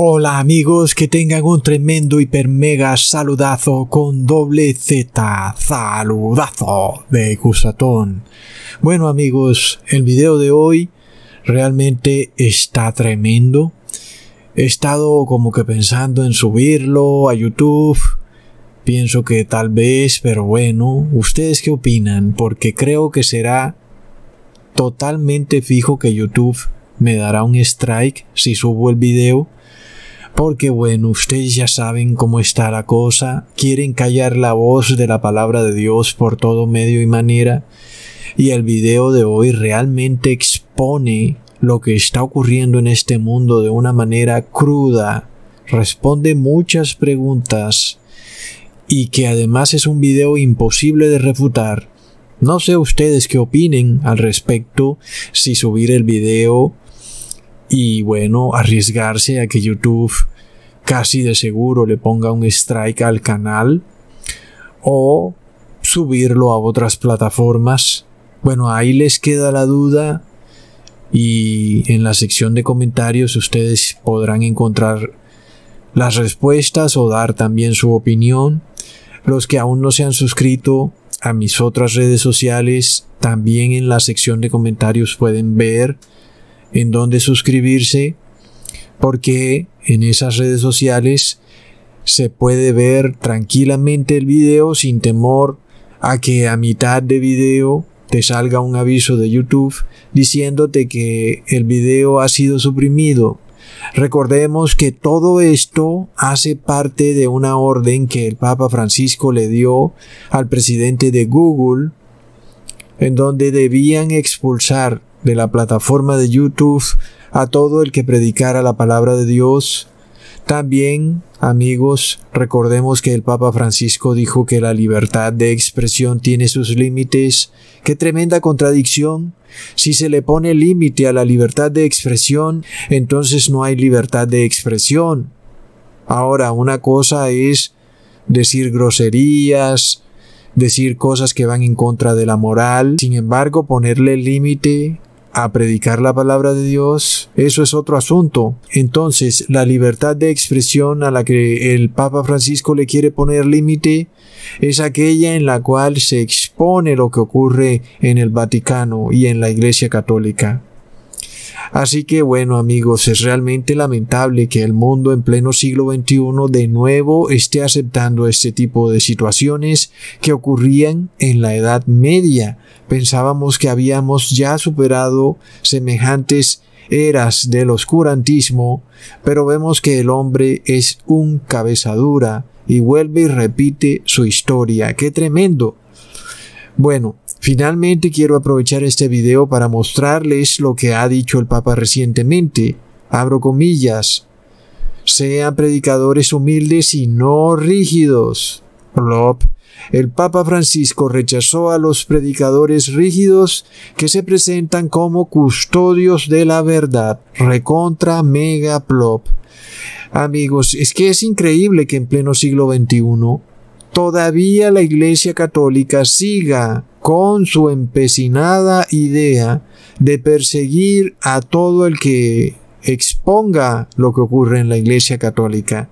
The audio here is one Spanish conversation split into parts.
Hola amigos, que tengan un tremendo hiper mega saludazo con doble Z, saludazo de Cusatón. Bueno amigos, el video de hoy realmente está tremendo. He estado como que pensando en subirlo a YouTube. Pienso que tal vez, pero bueno, ¿ustedes qué opinan? Porque creo que será totalmente fijo que YouTube me dará un strike si subo el video porque bueno, ustedes ya saben cómo está la cosa, quieren callar la voz de la palabra de Dios por todo medio y manera, y el video de hoy realmente expone lo que está ocurriendo en este mundo de una manera cruda, responde muchas preguntas, y que además es un video imposible de refutar. No sé ustedes qué opinen al respecto, si subir el video y bueno, arriesgarse a que YouTube casi de seguro le ponga un strike al canal o subirlo a otras plataformas. Bueno, ahí les queda la duda y en la sección de comentarios ustedes podrán encontrar las respuestas o dar también su opinión. Los que aún no se han suscrito a mis otras redes sociales, también en la sección de comentarios pueden ver en dónde suscribirse, porque en esas redes sociales se puede ver tranquilamente el video sin temor a que a mitad de video te salga un aviso de YouTube diciéndote que el video ha sido suprimido. Recordemos que todo esto hace parte de una orden que el Papa Francisco le dio al presidente de Google en donde debían expulsar de la plataforma de YouTube a todo el que predicara la palabra de Dios. También, amigos, recordemos que el Papa Francisco dijo que la libertad de expresión tiene sus límites. ¡Qué tremenda contradicción! Si se le pone límite a la libertad de expresión, entonces no hay libertad de expresión. Ahora, una cosa es decir groserías, decir cosas que van en contra de la moral, sin embargo, ponerle límite a predicar la palabra de Dios, eso es otro asunto. Entonces, la libertad de expresión a la que el Papa Francisco le quiere poner límite es aquella en la cual se expone lo que ocurre en el Vaticano y en la Iglesia Católica. Así que bueno amigos, es realmente lamentable que el mundo en pleno siglo XXI de nuevo esté aceptando este tipo de situaciones que ocurrían en la Edad Media. Pensábamos que habíamos ya superado semejantes eras del oscurantismo, pero vemos que el hombre es un cabezadura y vuelve y repite su historia. ¡Qué tremendo! Bueno, Finalmente quiero aprovechar este video para mostrarles lo que ha dicho el Papa recientemente. Abro comillas. Sean predicadores humildes y no rígidos. Plop. El Papa Francisco rechazó a los predicadores rígidos que se presentan como custodios de la verdad. Recontra mega plop. Amigos, es que es increíble que en pleno siglo XXI todavía la Iglesia Católica siga con su empecinada idea de perseguir a todo el que exponga lo que ocurre en la Iglesia Católica.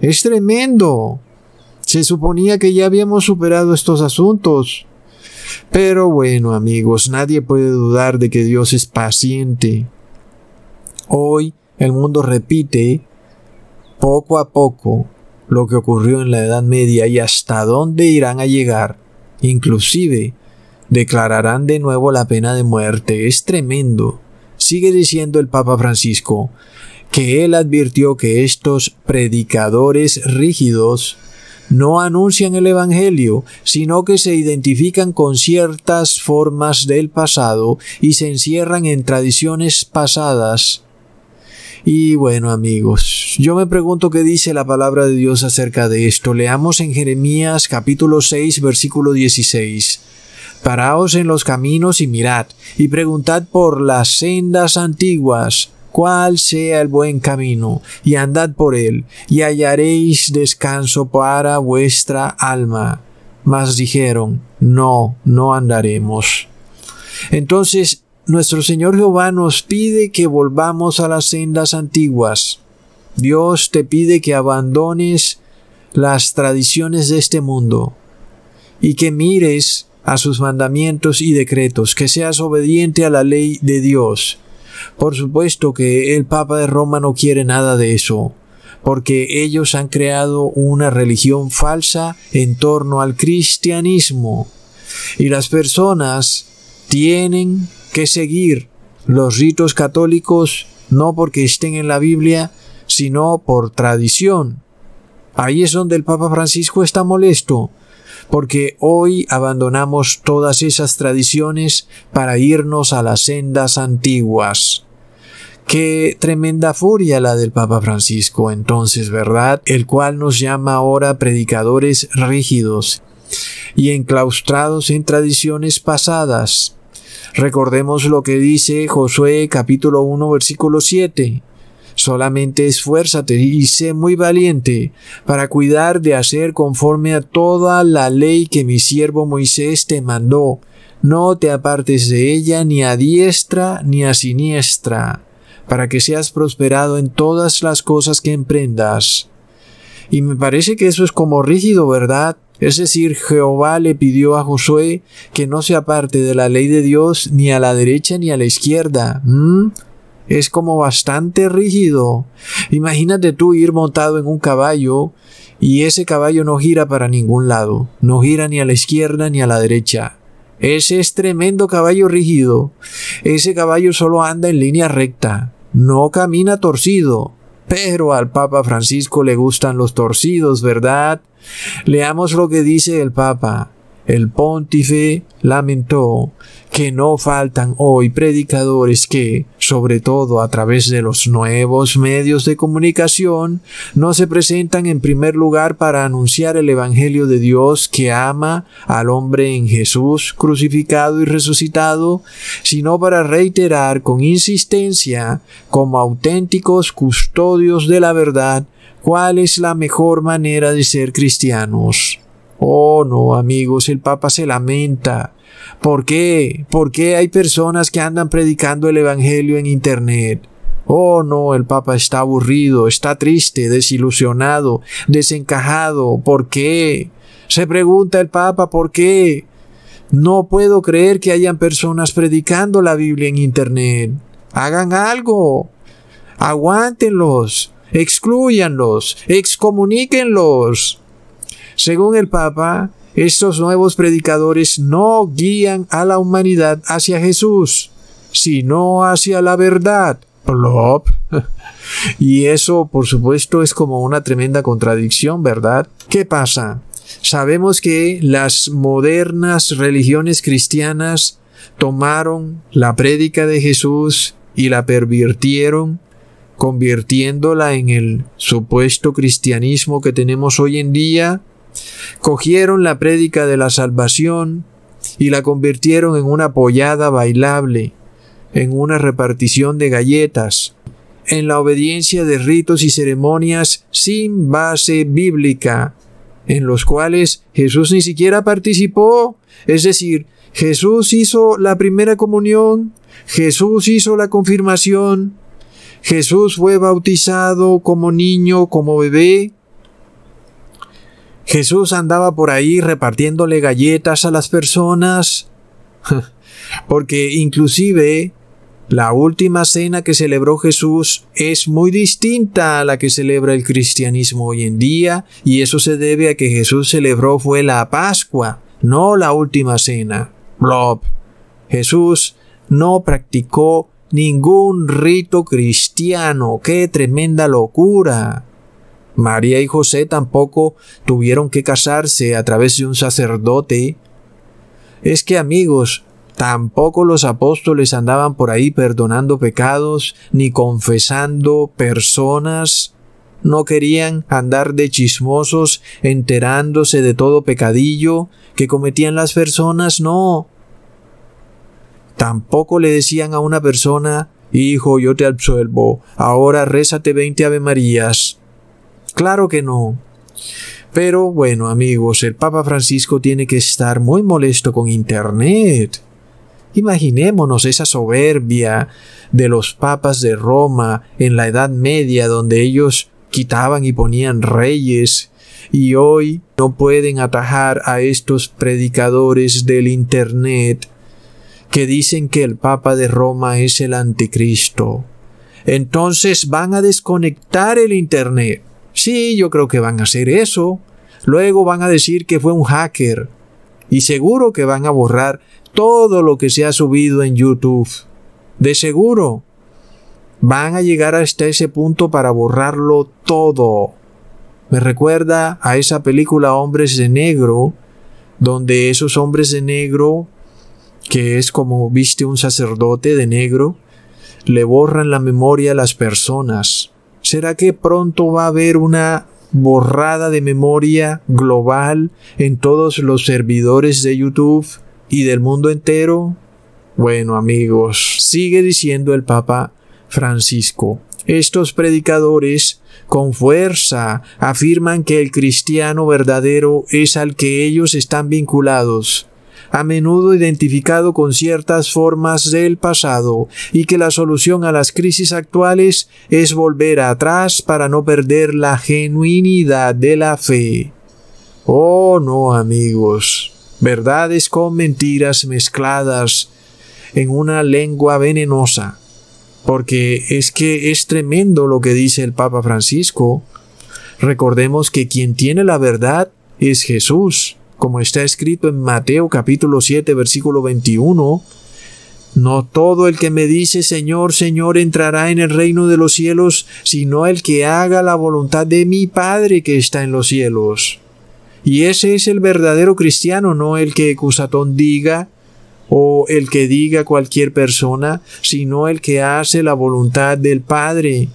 Es tremendo. Se suponía que ya habíamos superado estos asuntos. Pero bueno, amigos, nadie puede dudar de que Dios es paciente. Hoy el mundo repite poco a poco lo que ocurrió en la Edad Media y hasta dónde irán a llegar. Inclusive declararán de nuevo la pena de muerte. Es tremendo. Sigue diciendo el Papa Francisco que él advirtió que estos predicadores rígidos no anuncian el Evangelio, sino que se identifican con ciertas formas del pasado y se encierran en tradiciones pasadas. Y bueno amigos, yo me pregunto qué dice la palabra de Dios acerca de esto. Leamos en Jeremías capítulo 6 versículo 16. Paraos en los caminos y mirad, y preguntad por las sendas antiguas, cuál sea el buen camino, y andad por él, y hallaréis descanso para vuestra alma. Mas dijeron, no, no andaremos. Entonces nuestro Señor Jehová nos pide que volvamos a las sendas antiguas. Dios te pide que abandones las tradiciones de este mundo y que mires a sus mandamientos y decretos, que seas obediente a la ley de Dios. Por supuesto que el Papa de Roma no quiere nada de eso, porque ellos han creado una religión falsa en torno al cristianismo. Y las personas tienen que seguir los ritos católicos no porque estén en la Biblia, sino por tradición. Ahí es donde el Papa Francisco está molesto, porque hoy abandonamos todas esas tradiciones para irnos a las sendas antiguas. Qué tremenda furia la del Papa Francisco entonces, ¿verdad? El cual nos llama ahora predicadores rígidos y enclaustrados en tradiciones pasadas. Recordemos lo que dice Josué capítulo 1 versículo 7. Solamente esfuérzate y sé muy valiente para cuidar de hacer conforme a toda la ley que mi siervo Moisés te mandó. No te apartes de ella ni a diestra ni a siniestra, para que seas prosperado en todas las cosas que emprendas. Y me parece que eso es como rígido, ¿verdad? Es decir, Jehová le pidió a Josué que no se aparte de la ley de Dios ni a la derecha ni a la izquierda. Es como bastante rígido. Imagínate tú ir montado en un caballo y ese caballo no gira para ningún lado, no gira ni a la izquierda ni a la derecha. Ese es tremendo caballo rígido. Ese caballo solo anda en línea recta, no camina torcido. Pero al Papa Francisco le gustan los torcidos, ¿verdad? Leamos lo que dice el Papa. El pontífice lamentó que no faltan hoy predicadores que, sobre todo a través de los nuevos medios de comunicación, no se presentan en primer lugar para anunciar el Evangelio de Dios que ama al hombre en Jesús crucificado y resucitado, sino para reiterar con insistencia, como auténticos custodios de la verdad, cuál es la mejor manera de ser cristianos. Oh, no, amigos, el Papa se lamenta. ¿Por qué? ¿Por qué hay personas que andan predicando el Evangelio en Internet? Oh, no, el Papa está aburrido, está triste, desilusionado, desencajado. ¿Por qué? Se pregunta el Papa, ¿por qué? No puedo creer que hayan personas predicando la Biblia en Internet. Hagan algo. Aguántenlos. Excluyanlos. Excomuníquenlos. Según el Papa, estos nuevos predicadores no guían a la humanidad hacia Jesús, sino hacia la verdad. Plop. Y eso, por supuesto, es como una tremenda contradicción, ¿verdad? ¿Qué pasa? Sabemos que las modernas religiones cristianas tomaron la prédica de Jesús y la pervirtieron, convirtiéndola en el supuesto cristianismo que tenemos hoy en día Cogieron la prédica de la salvación y la convirtieron en una pollada bailable, en una repartición de galletas, en la obediencia de ritos y ceremonias sin base bíblica, en los cuales Jesús ni siquiera participó, es decir, Jesús hizo la primera comunión, Jesús hizo la confirmación, Jesús fue bautizado como niño, como bebé, Jesús andaba por ahí repartiéndole galletas a las personas. Porque inclusive la última cena que celebró Jesús es muy distinta a la que celebra el cristianismo hoy en día y eso se debe a que Jesús celebró fue la Pascua, no la última cena. Blob. Jesús no practicó ningún rito cristiano. ¡Qué tremenda locura! María y José tampoco tuvieron que casarse a través de un sacerdote. Es que amigos, tampoco los apóstoles andaban por ahí perdonando pecados ni confesando personas. No querían andar de chismosos enterándose de todo pecadillo que cometían las personas, no. Tampoco le decían a una persona, Hijo, yo te absuelvo, ahora rézate veinte Ave Marías. Claro que no. Pero bueno amigos, el Papa Francisco tiene que estar muy molesto con Internet. Imaginémonos esa soberbia de los papas de Roma en la Edad Media donde ellos quitaban y ponían reyes y hoy no pueden atajar a estos predicadores del Internet que dicen que el Papa de Roma es el anticristo. Entonces van a desconectar el Internet. Sí, yo creo que van a hacer eso. Luego van a decir que fue un hacker. Y seguro que van a borrar todo lo que se ha subido en YouTube. De seguro. Van a llegar hasta ese punto para borrarlo todo. Me recuerda a esa película Hombres de Negro, donde esos hombres de negro, que es como viste un sacerdote de negro, le borran la memoria a las personas. ¿Será que pronto va a haber una borrada de memoria global en todos los servidores de YouTube y del mundo entero? Bueno amigos, sigue diciendo el Papa Francisco. Estos predicadores con fuerza afirman que el cristiano verdadero es al que ellos están vinculados a menudo identificado con ciertas formas del pasado, y que la solución a las crisis actuales es volver atrás para no perder la genuinidad de la fe. Oh no, amigos, verdades con mentiras mezcladas en una lengua venenosa, porque es que es tremendo lo que dice el Papa Francisco. Recordemos que quien tiene la verdad es Jesús como está escrito en Mateo capítulo 7 versículo 21, no todo el que me dice Señor, Señor entrará en el reino de los cielos, sino el que haga la voluntad de mi Padre que está en los cielos. Y ese es el verdadero cristiano, no el que Cusatón diga o el que diga cualquier persona, sino el que hace la voluntad del Padre.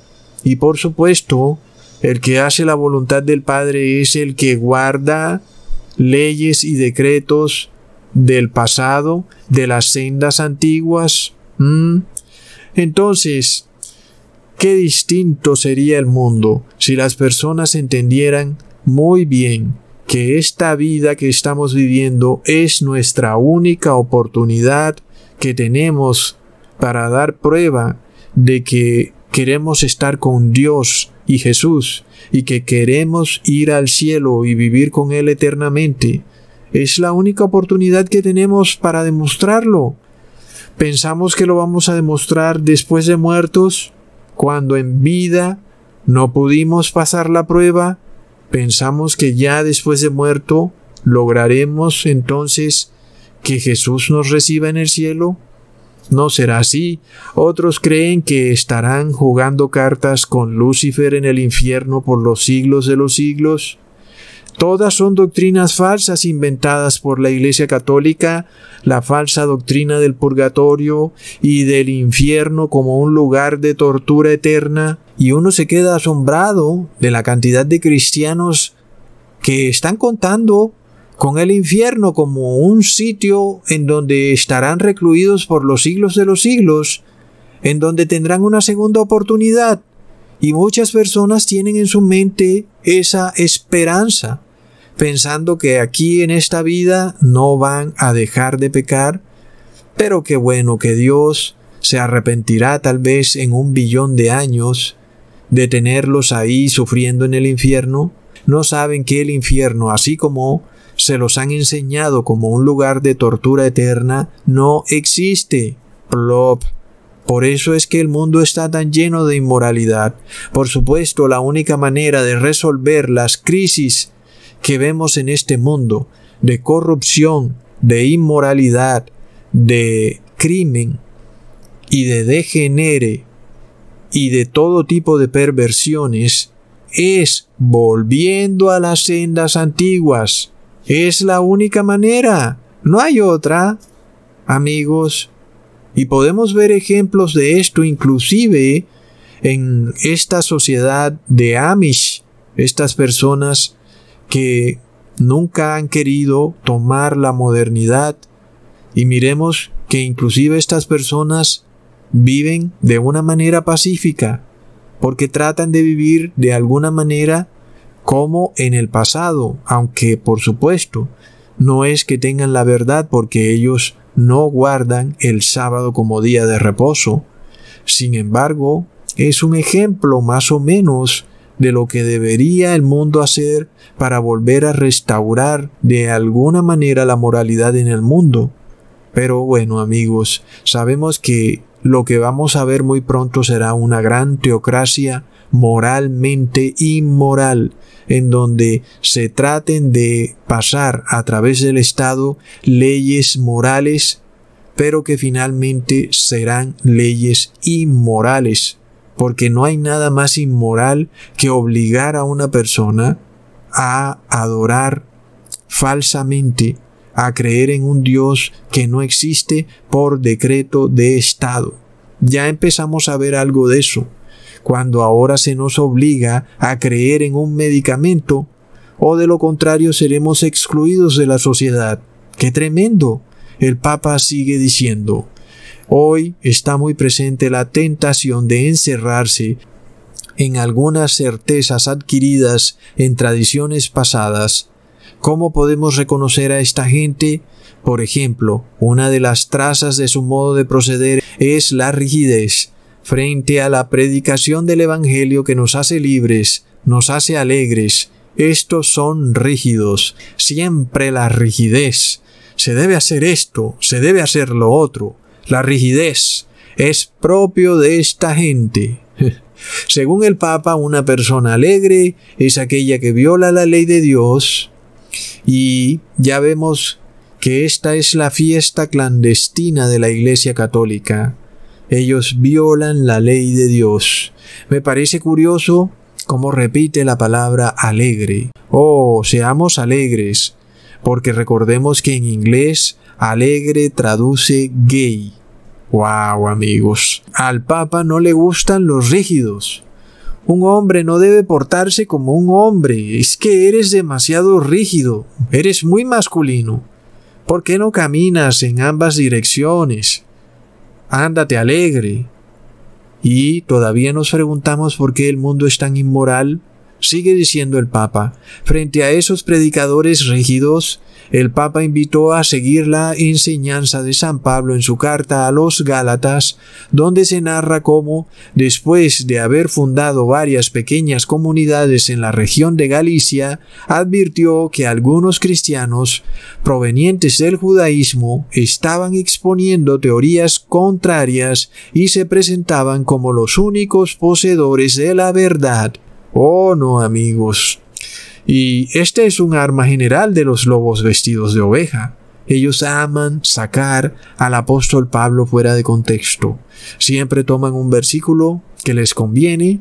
Y por supuesto, el que hace la voluntad del Padre es el que guarda leyes y decretos del pasado, de las sendas antiguas. Entonces, qué distinto sería el mundo si las personas entendieran muy bien que esta vida que estamos viviendo es nuestra única oportunidad que tenemos para dar prueba de que queremos estar con Dios y Jesús y que queremos ir al cielo y vivir con Él eternamente. Es la única oportunidad que tenemos para demostrarlo. Pensamos que lo vamos a demostrar después de muertos, cuando en vida no pudimos pasar la prueba. Pensamos que ya después de muerto lograremos entonces que Jesús nos reciba en el cielo. No será así. Otros creen que estarán jugando cartas con Lucifer en el infierno por los siglos de los siglos. Todas son doctrinas falsas inventadas por la Iglesia Católica, la falsa doctrina del purgatorio y del infierno como un lugar de tortura eterna, y uno se queda asombrado de la cantidad de cristianos que están contando con el infierno como un sitio en donde estarán recluidos por los siglos de los siglos, en donde tendrán una segunda oportunidad. Y muchas personas tienen en su mente esa esperanza, pensando que aquí en esta vida no van a dejar de pecar, pero qué bueno que Dios se arrepentirá tal vez en un billón de años de tenerlos ahí sufriendo en el infierno. No saben que el infierno, así como se los han enseñado como un lugar de tortura eterna, no existe. Plop. Por eso es que el mundo está tan lleno de inmoralidad. Por supuesto, la única manera de resolver las crisis que vemos en este mundo, de corrupción, de inmoralidad, de crimen y de degenere y de todo tipo de perversiones, es volviendo a las sendas antiguas, es la única manera. No hay otra. Amigos, y podemos ver ejemplos de esto inclusive en esta sociedad de Amish, estas personas que nunca han querido tomar la modernidad y miremos que inclusive estas personas viven de una manera pacífica porque tratan de vivir de alguna manera como en el pasado, aunque por supuesto no es que tengan la verdad porque ellos no guardan el sábado como día de reposo. Sin embargo, es un ejemplo más o menos de lo que debería el mundo hacer para volver a restaurar de alguna manera la moralidad en el mundo. Pero bueno amigos, sabemos que lo que vamos a ver muy pronto será una gran teocracia moralmente inmoral, en donde se traten de pasar a través del Estado leyes morales, pero que finalmente serán leyes inmorales, porque no hay nada más inmoral que obligar a una persona a adorar falsamente, a creer en un Dios que no existe por decreto de Estado. Ya empezamos a ver algo de eso cuando ahora se nos obliga a creer en un medicamento, o de lo contrario seremos excluidos de la sociedad. ¡Qué tremendo! El Papa sigue diciendo, hoy está muy presente la tentación de encerrarse en algunas certezas adquiridas en tradiciones pasadas. ¿Cómo podemos reconocer a esta gente? Por ejemplo, una de las trazas de su modo de proceder es la rigidez frente a la predicación del Evangelio que nos hace libres, nos hace alegres. Estos son rígidos, siempre la rigidez. Se debe hacer esto, se debe hacer lo otro. La rigidez es propio de esta gente. Según el Papa, una persona alegre es aquella que viola la ley de Dios y ya vemos que esta es la fiesta clandestina de la Iglesia Católica. Ellos violan la ley de Dios. Me parece curioso cómo repite la palabra alegre. Oh, seamos alegres, porque recordemos que en inglés alegre traduce gay. Wow, amigos. Al Papa no le gustan los rígidos. Un hombre no debe portarse como un hombre. Es que eres demasiado rígido. Eres muy masculino. ¿Por qué no caminas en ambas direcciones? Ándate alegre. Y todavía nos preguntamos por qué el mundo es tan inmoral. Sigue diciendo el Papa, frente a esos predicadores rígidos, el Papa invitó a seguir la enseñanza de San Pablo en su carta a los Gálatas, donde se narra cómo, después de haber fundado varias pequeñas comunidades en la región de Galicia, advirtió que algunos cristianos provenientes del judaísmo estaban exponiendo teorías contrarias y se presentaban como los únicos poseedores de la verdad. Oh no amigos, y este es un arma general de los lobos vestidos de oveja. Ellos aman sacar al apóstol Pablo fuera de contexto. Siempre toman un versículo que les conviene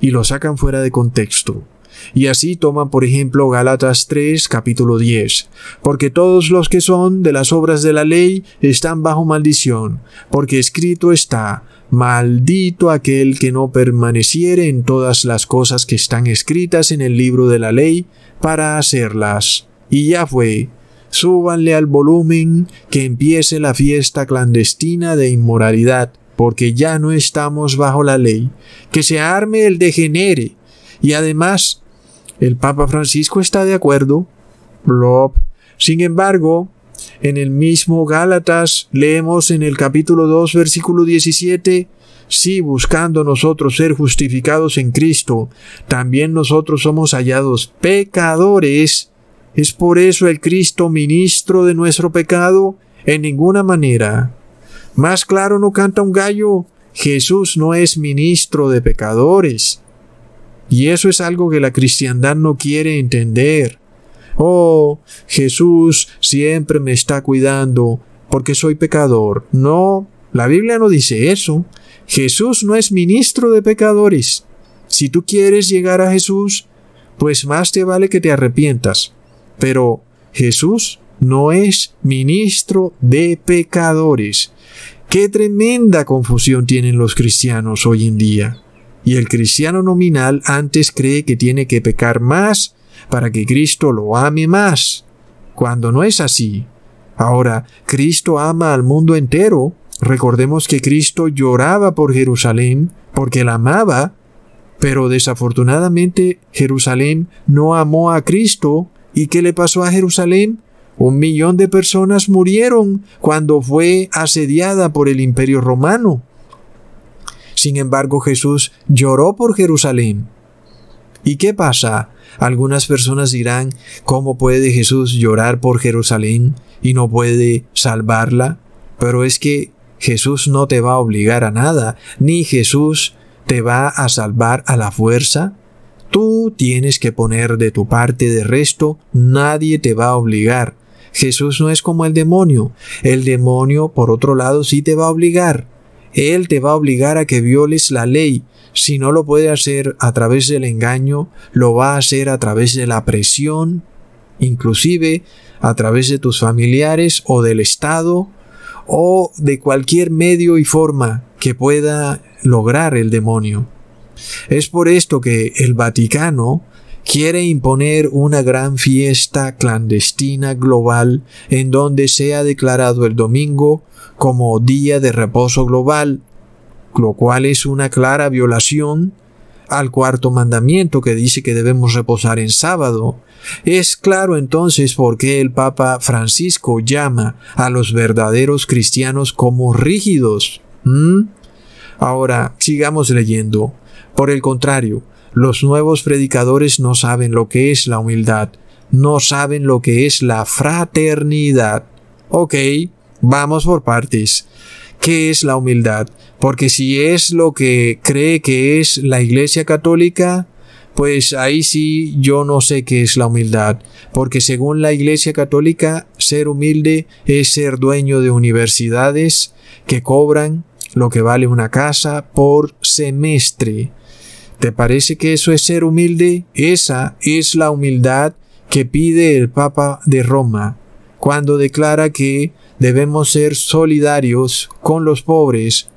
y lo sacan fuera de contexto. Y así toman, por ejemplo, Gálatas 3, capítulo 10. Porque todos los que son de las obras de la ley están bajo maldición, porque escrito está, Maldito aquel que no permaneciere en todas las cosas que están escritas en el libro de la ley para hacerlas. Y ya fue. Súbanle al volumen que empiece la fiesta clandestina de inmoralidad, porque ya no estamos bajo la ley. Que se arme el degenere. Y además, el Papa Francisco está de acuerdo. Blob. Sin embargo, en el mismo Gálatas leemos en el capítulo 2 versículo 17, si buscando nosotros ser justificados en Cristo, también nosotros somos hallados pecadores, ¿es por eso el Cristo ministro de nuestro pecado? En ninguna manera. Más claro no canta un gallo, Jesús no es ministro de pecadores. Y eso es algo que la cristiandad no quiere entender. Oh, Jesús siempre me está cuidando porque soy pecador. No, la Biblia no dice eso. Jesús no es ministro de pecadores. Si tú quieres llegar a Jesús, pues más te vale que te arrepientas. Pero Jesús no es ministro de pecadores. Qué tremenda confusión tienen los cristianos hoy en día. Y el cristiano nominal antes cree que tiene que pecar más para que Cristo lo ame más, cuando no es así. Ahora, Cristo ama al mundo entero. Recordemos que Cristo lloraba por Jerusalén porque la amaba, pero desafortunadamente Jerusalén no amó a Cristo. ¿Y qué le pasó a Jerusalén? Un millón de personas murieron cuando fue asediada por el imperio romano. Sin embargo, Jesús lloró por Jerusalén. ¿Y qué pasa? Algunas personas dirán, ¿cómo puede Jesús llorar por Jerusalén y no puede salvarla? Pero es que Jesús no te va a obligar a nada, ni Jesús te va a salvar a la fuerza. Tú tienes que poner de tu parte, de resto nadie te va a obligar. Jesús no es como el demonio. El demonio, por otro lado, sí te va a obligar. Él te va a obligar a que violes la ley. Si no lo puede hacer a través del engaño, lo va a hacer a través de la presión, inclusive a través de tus familiares o del Estado o de cualquier medio y forma que pueda lograr el demonio. Es por esto que el Vaticano quiere imponer una gran fiesta clandestina global en donde sea declarado el domingo como día de reposo global, lo cual es una clara violación al cuarto mandamiento que dice que debemos reposar en sábado. Es claro entonces por qué el Papa Francisco llama a los verdaderos cristianos como rígidos. Ahora, sigamos leyendo. Por el contrario, los nuevos predicadores no saben lo que es la humildad, no saben lo que es la fraternidad. Ok, vamos por partes. ¿Qué es la humildad? Porque si es lo que cree que es la Iglesia Católica, pues ahí sí yo no sé qué es la humildad, porque según la Iglesia Católica, ser humilde es ser dueño de universidades que cobran lo que vale una casa por semestre. ¿Te parece que eso es ser humilde? Esa es la humildad que pide el Papa de Roma cuando declara que debemos ser solidarios con los pobres.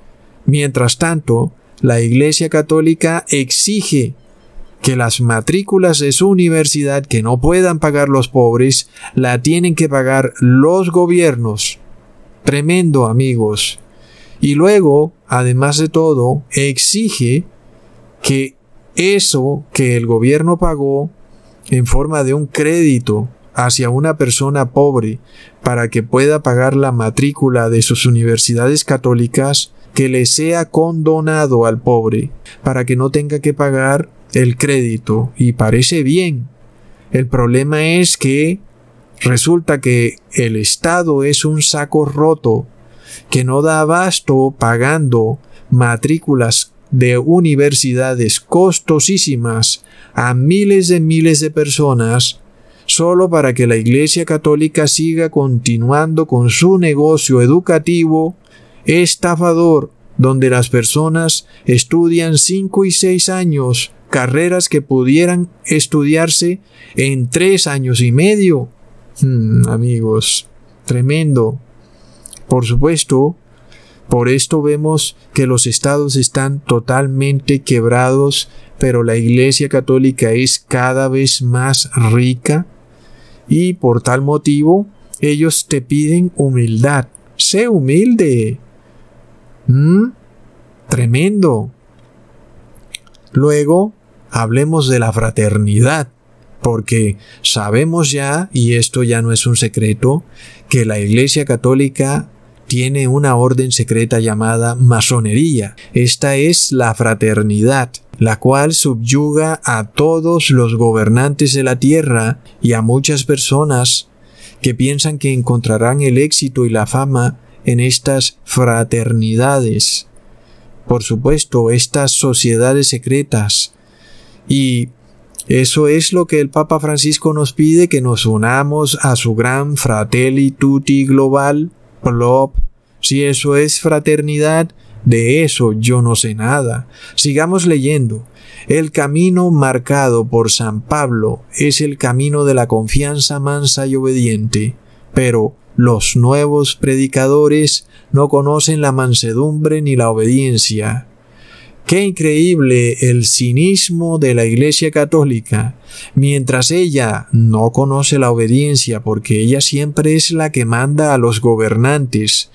Mientras tanto, la Iglesia Católica exige que las matrículas de su universidad que no puedan pagar los pobres la tienen que pagar los gobiernos. Tremendo amigos. Y luego, además de todo, exige que eso que el gobierno pagó en forma de un crédito hacia una persona pobre para que pueda pagar la matrícula de sus universidades católicas, que le sea condonado al pobre, para que no tenga que pagar el crédito. Y parece bien. El problema es que resulta que el Estado es un saco roto que no da abasto pagando matrículas de universidades costosísimas a miles de miles de personas solo para que la Iglesia Católica siga continuando con su negocio educativo estafador, donde las personas estudian cinco y seis años, carreras que pudieran estudiarse en tres años y medio. Hmm, amigos, tremendo. Por supuesto, por esto vemos que los estados están totalmente quebrados, pero la Iglesia Católica es cada vez más rica y por tal motivo ellos te piden humildad. Sé humilde. ¿Mm? Tremendo. Luego, hablemos de la fraternidad, porque sabemos ya, y esto ya no es un secreto, que la Iglesia Católica tiene una orden secreta llamada masonería. Esta es la fraternidad, la cual subyuga a todos los gobernantes de la tierra y a muchas personas que piensan que encontrarán el éxito y la fama en estas fraternidades. Por supuesto, estas sociedades secretas. Y eso es lo que el Papa Francisco nos pide, que nos unamos a su gran Fratelli Tutti Global, si eso es fraternidad, de eso yo no sé nada. Sigamos leyendo. El camino marcado por San Pablo es el camino de la confianza mansa y obediente, pero los nuevos predicadores no conocen la mansedumbre ni la obediencia. Qué increíble el cinismo de la Iglesia Católica, mientras ella no conoce la obediencia porque ella siempre es la que manda a los gobernantes.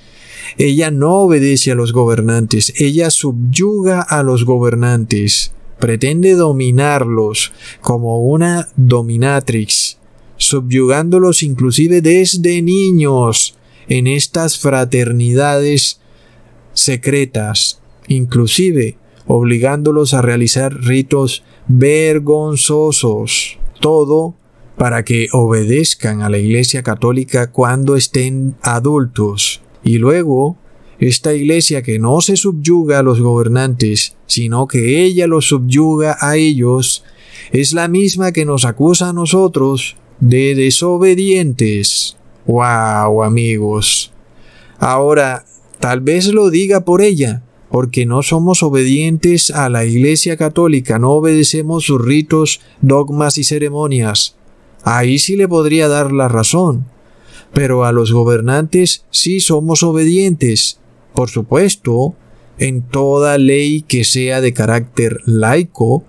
Ella no obedece a los gobernantes, ella subyuga a los gobernantes, pretende dominarlos como una dominatrix. subyugándolos inclusive desde niños en estas fraternidades secretas, inclusive obligándolos a realizar ritos vergonzosos. Todo para que obedezcan a la Iglesia Católica cuando estén adultos. Y luego, esta Iglesia que no se subyuga a los gobernantes, sino que ella los subyuga a ellos, es la misma que nos acusa a nosotros de desobedientes. ¡Wow, amigos! Ahora, tal vez lo diga por ella, porque no somos obedientes a la Iglesia Católica, no obedecemos sus ritos, dogmas y ceremonias. Ahí sí le podría dar la razón. Pero a los gobernantes sí somos obedientes. Por supuesto, en toda ley que sea de carácter laico,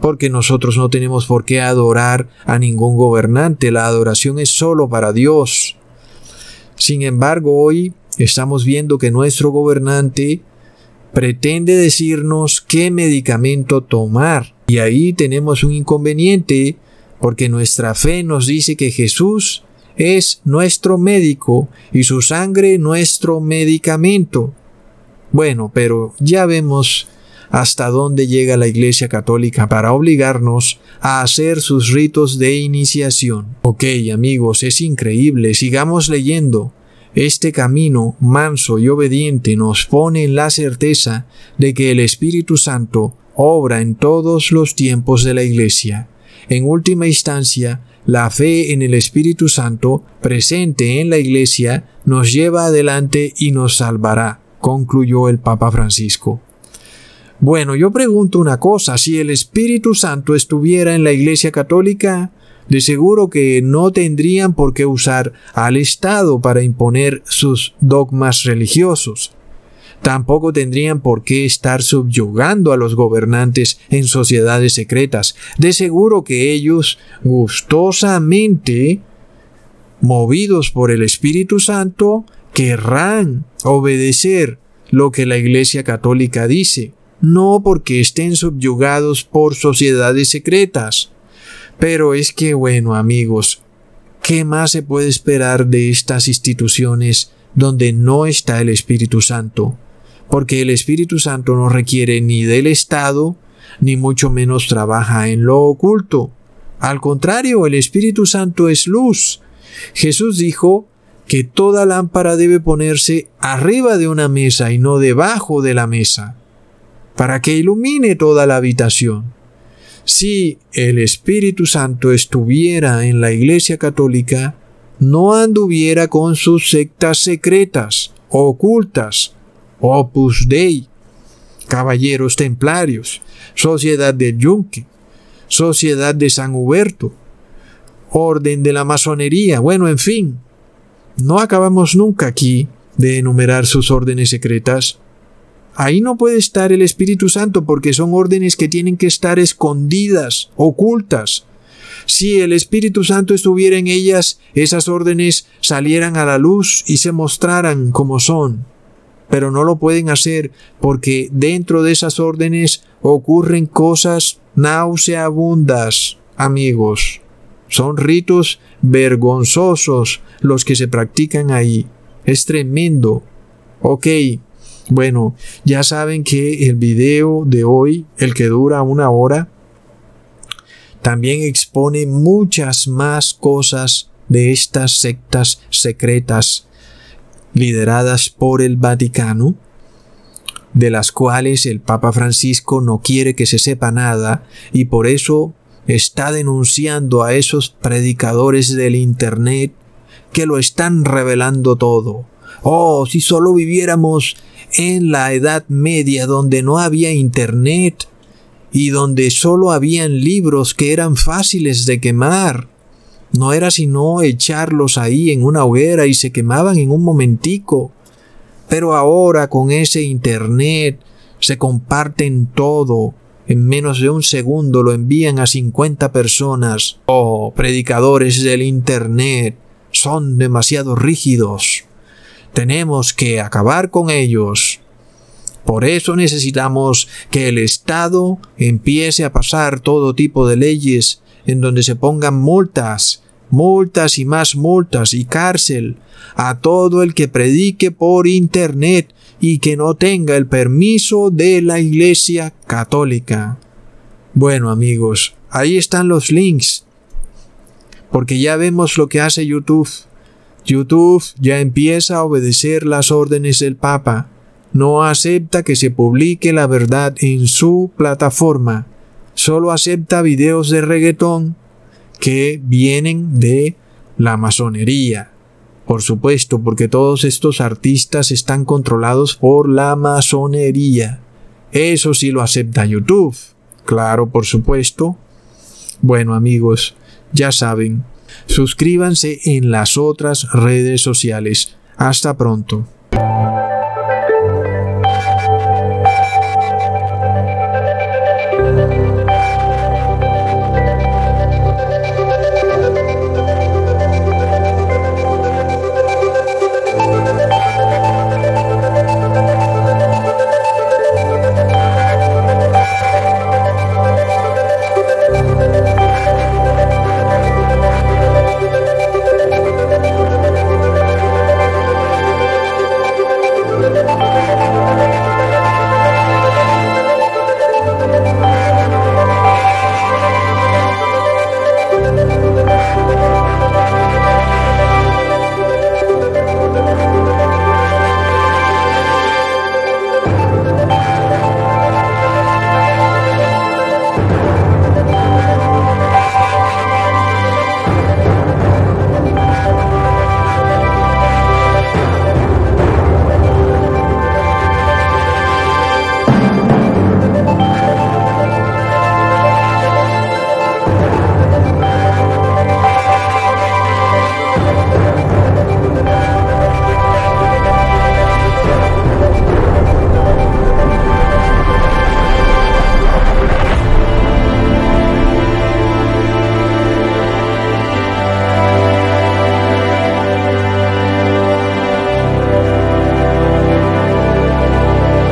porque nosotros no tenemos por qué adorar a ningún gobernante, la adoración es solo para Dios. Sin embargo, hoy estamos viendo que nuestro gobernante pretende decirnos qué medicamento tomar. Y ahí tenemos un inconveniente porque nuestra fe nos dice que Jesús es nuestro médico y su sangre nuestro medicamento. Bueno, pero ya vemos hasta dónde llega la Iglesia Católica para obligarnos a hacer sus ritos de iniciación. Ok, amigos, es increíble, sigamos leyendo. Este camino manso y obediente nos pone en la certeza de que el Espíritu Santo obra en todos los tiempos de la Iglesia. En última instancia, la fe en el Espíritu Santo presente en la Iglesia nos lleva adelante y nos salvará, concluyó el Papa Francisco. Bueno, yo pregunto una cosa, si el Espíritu Santo estuviera en la Iglesia Católica, de seguro que no tendrían por qué usar al Estado para imponer sus dogmas religiosos. Tampoco tendrían por qué estar subyugando a los gobernantes en sociedades secretas. De seguro que ellos gustosamente, movidos por el Espíritu Santo, querrán obedecer lo que la Iglesia Católica dice, no porque estén subyugados por sociedades secretas. Pero es que, bueno, amigos, ¿qué más se puede esperar de estas instituciones donde no está el Espíritu Santo? Porque el Espíritu Santo no requiere ni del Estado, ni mucho menos trabaja en lo oculto. Al contrario, el Espíritu Santo es luz. Jesús dijo que toda lámpara debe ponerse arriba de una mesa y no debajo de la mesa, para que ilumine toda la habitación. Si el Espíritu Santo estuviera en la Iglesia Católica, no anduviera con sus sectas secretas, ocultas, Opus Dei, Caballeros Templarios, Sociedad del Yunque, Sociedad de San Huberto, Orden de la Masonería, bueno, en fin. No acabamos nunca aquí de enumerar sus órdenes secretas. Ahí no puede estar el Espíritu Santo porque son órdenes que tienen que estar escondidas, ocultas. Si el Espíritu Santo estuviera en ellas, esas órdenes salieran a la luz y se mostraran como son. Pero no lo pueden hacer porque dentro de esas órdenes ocurren cosas nauseabundas, amigos. Son ritos vergonzosos los que se practican ahí. Es tremendo. Ok, bueno, ya saben que el video de hoy, el que dura una hora, también expone muchas más cosas de estas sectas secretas lideradas por el Vaticano, de las cuales el Papa Francisco no quiere que se sepa nada y por eso está denunciando a esos predicadores del Internet que lo están revelando todo. Oh, si solo viviéramos en la Edad Media donde no había Internet y donde solo habían libros que eran fáciles de quemar. No era sino echarlos ahí en una hoguera y se quemaban en un momentico. Pero ahora con ese Internet se comparten todo. En menos de un segundo lo envían a 50 personas. Oh, predicadores del Internet, son demasiado rígidos. Tenemos que acabar con ellos. Por eso necesitamos que el Estado empiece a pasar todo tipo de leyes en donde se pongan multas multas y más multas y cárcel a todo el que predique por internet y que no tenga el permiso de la Iglesia Católica. Bueno amigos, ahí están los links. Porque ya vemos lo que hace YouTube. YouTube ya empieza a obedecer las órdenes del Papa. No acepta que se publique la verdad en su plataforma. Solo acepta videos de reggaetón que vienen de la masonería. Por supuesto, porque todos estos artistas están controlados por la masonería. Eso sí lo acepta YouTube. Claro, por supuesto. Bueno amigos, ya saben, suscríbanse en las otras redes sociales. Hasta pronto.